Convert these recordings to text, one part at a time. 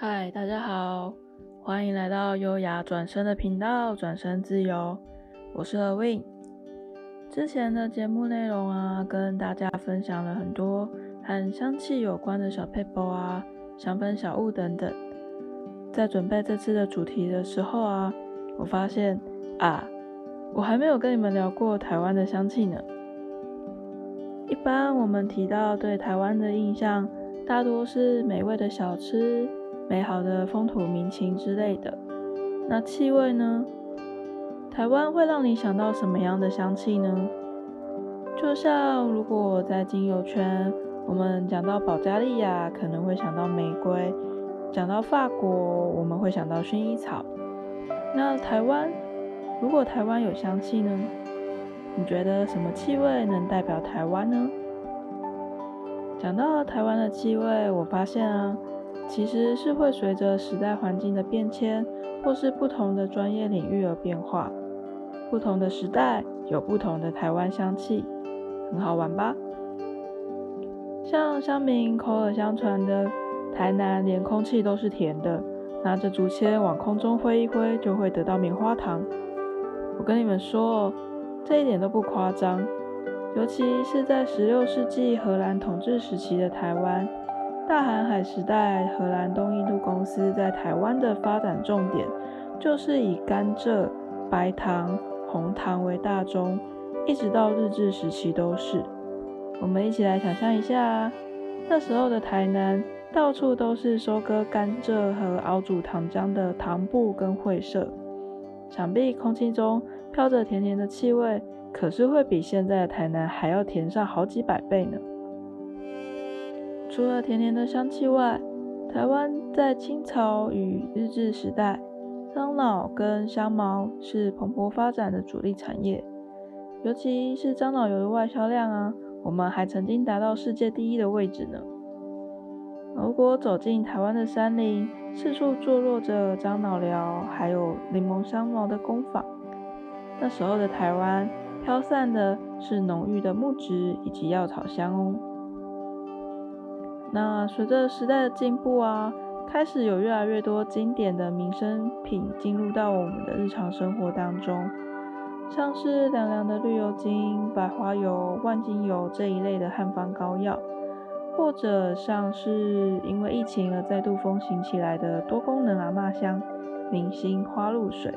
嗨，大家好，欢迎来到优雅转身的频道，转身自由，我是 Win。之前的节目内容啊，跟大家分享了很多和香气有关的小撇步啊、香氛小物等等。在准备这次的主题的时候啊，我发现啊，我还没有跟你们聊过台湾的香气呢。一般我们提到对台湾的印象，大多是美味的小吃。美好的风土民情之类的，那气味呢？台湾会让你想到什么样的香气呢？就像如果在精油圈，我们讲到保加利亚，可能会想到玫瑰；讲到法国，我们会想到薰衣草。那台湾，如果台湾有香气呢？你觉得什么气味能代表台湾呢？讲到台湾的气味，我发现啊。其实是会随着时代环境的变迁，或是不同的专业领域而变化。不同的时代有不同的台湾香气，很好玩吧？像乡民口耳相传的，台南连空气都是甜的，拿着竹签往空中挥一挥，就会得到棉花糖。我跟你们说，这一点都不夸张。尤其是在十六世纪荷兰统治时期的台湾。大航海时代，荷兰东印度公司在台湾的发展重点就是以甘蔗、白糖、红糖为大宗，一直到日治时期都是。我们一起来想象一下，那时候的台南到处都是收割甘蔗和熬煮糖浆的糖布跟会社，想必空气中飘着甜甜的气味，可是会比现在的台南还要甜上好几百倍呢。除了甜甜的香气外，台湾在清朝与日治时代，樟脑跟香茅是蓬勃发展的主力产业。尤其是樟脑油的外销量啊，我们还曾经达到世界第一的位置呢。如果走进台湾的山林，四处坐落着樟脑寮，还有柠檬香茅的工坊。那时候的台湾，飘散的是浓郁的木质以及药草香哦。那随着时代的进步啊，开始有越来越多经典的民生品进入到我们的日常生活当中，像是凉凉的绿油精、百花油、万金油这一类的汉方膏药，或者像是因为疫情而再度风行起来的多功能阿嬷香、明星花露水，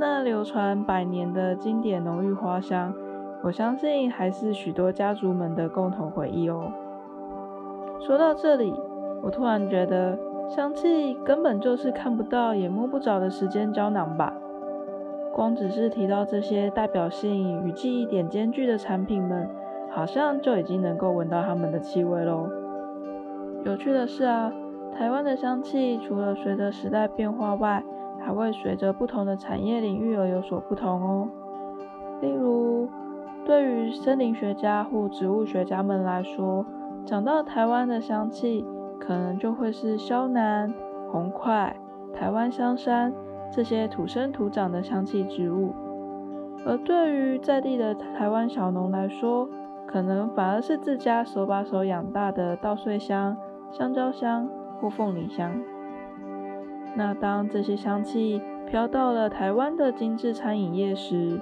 那流传百年的经典浓郁花香，我相信还是许多家族们的共同回忆哦。说到这里，我突然觉得香气根本就是看不到也摸不着的时间胶囊吧。光只是提到这些代表性与记忆点兼具的产品们，好像就已经能够闻到它们的气味喽。有趣的是啊，台湾的香气除了随着时代变化外，还会随着不同的产业领域而有所不同哦。例如，对于森林学家或植物学家们来说，讲到台湾的香气，可能就会是萧楠、红块、台湾香山这些土生土长的香气植物；而对于在地的台湾小农来说，可能反而是自家手把手养大的稻穗香、香蕉香或凤梨香。那当这些香气飘到了台湾的精致餐饮业时，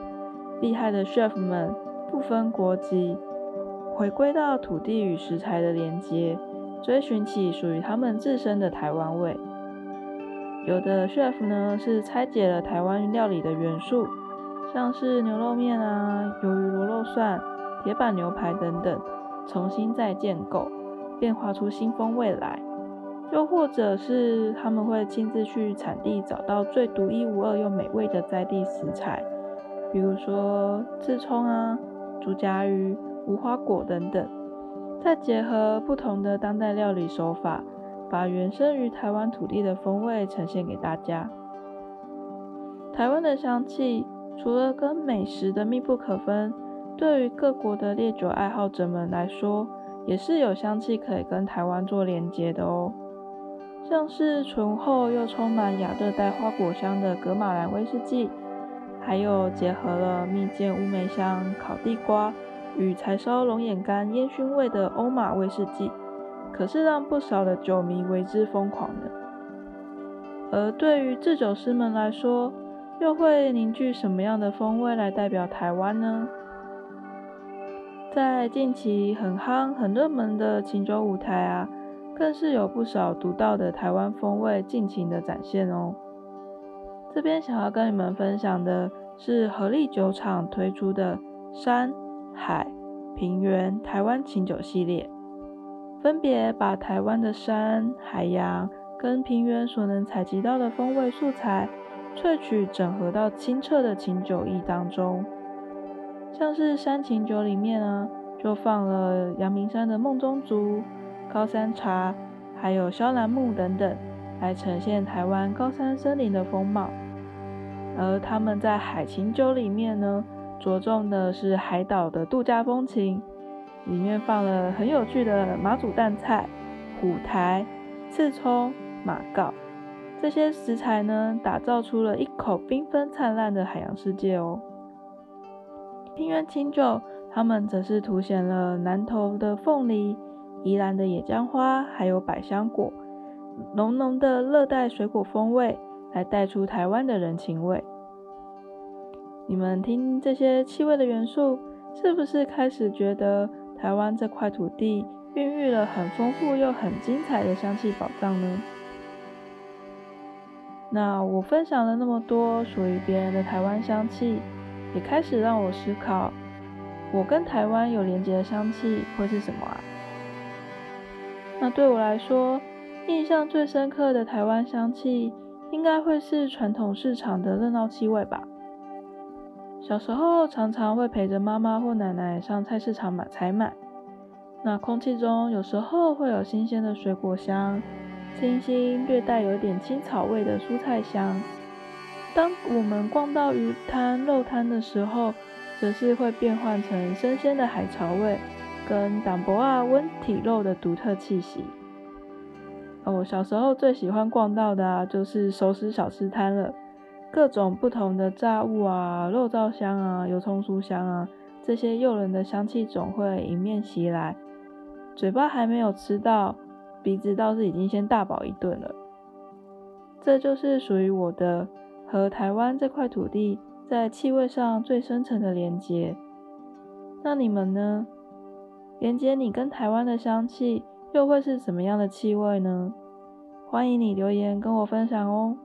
厉害的 chef 们不分国籍。回归到土地与食材的连接，追寻起属于他们自身的台湾味。有的 chef 呢是拆解了台湾料理的元素，像是牛肉面啊、鱿鱼螺肉蒜、铁板牛排等等，重新再建构，变化出新风味来。又或者是他们会亲自去产地找到最独一无二又美味的在地食材，比如说刺葱啊、竹荚鱼。无花果等等，再结合不同的当代料理手法，把原生于台湾土地的风味呈现给大家。台湾的香气除了跟美食的密不可分，对于各国的烈酒爱好者们来说，也是有香气可以跟台湾做连接的哦。像是醇厚又充满亚热带花果香的格马兰威士忌，还有结合了蜜饯乌梅香、烤地瓜。与柴烧龙眼干烟熏味的欧玛威士忌，可是让不少的酒迷为之疯狂的。而对于制酒师们来说，又会凝聚什么样的风味来代表台湾呢？在近期很夯、很热门的琴酒舞台啊，更是有不少独到的台湾风味尽情的展现哦。这边想要跟你们分享的是合力酒厂推出的山海平原台湾琴酒系列，分别把台湾的山、海洋跟平原所能采集到的风味素材。萃取整合到清澈的琴酒液当中，像是山琴酒里面呢，就放了阳明山的梦中竹、高山茶，还有萧兰木等等，来呈现台湾高山森林的风貌。而他们在海琴酒里面呢，着重的是海岛的度假风情，里面放了很有趣的马祖淡菜、虎台、刺葱、马告。这些食材呢，打造出了一口缤纷灿烂的海洋世界哦。平原清酒，它们则是凸显了南投的凤梨、宜兰的野姜花，还有百香果，浓浓的热带水果风味，来带出台湾的人情味。你们听这些气味的元素，是不是开始觉得台湾这块土地孕育了很丰富又很精彩的香气宝藏呢？那我分享了那么多属于别人的台湾香气，也开始让我思考，我跟台湾有连结的香气会是什么啊？那对我来说，印象最深刻的台湾香气，应该会是传统市场的热闹气味吧。小时候常常会陪着妈妈或奶奶上菜市场买采买，那空气中有时候会有新鲜的水果香。清新，略带有点青草味的蔬菜香。当我们逛到鱼摊、肉摊的时候，则是会变换成生鲜的海潮味，跟淡薄啊温体肉的独特气息。哦，小时候最喜欢逛到的啊，就是熟食小吃摊了，各种不同的炸物啊、肉燥香啊、油葱酥香啊，这些诱人的香气总会迎面袭来，嘴巴还没有吃到。鼻子倒是已经先大饱一顿了，这就是属于我的和台湾这块土地在气味上最深层的连结。那你们呢？连接你跟台湾的香气又会是什么样的气味呢？欢迎你留言跟我分享哦。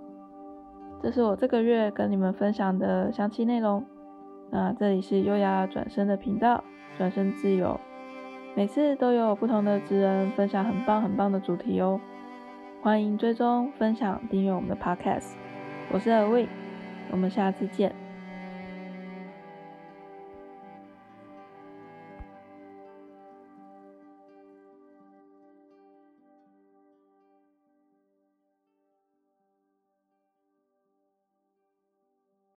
这是我这个月跟你们分享的香气内容。那这里是优雅转身的频道，转身自由。每次都有不同的职人分享很棒很棒的主题哦，欢迎追踪、分享、订阅我们的 Podcast。我是阿魏我们下次见。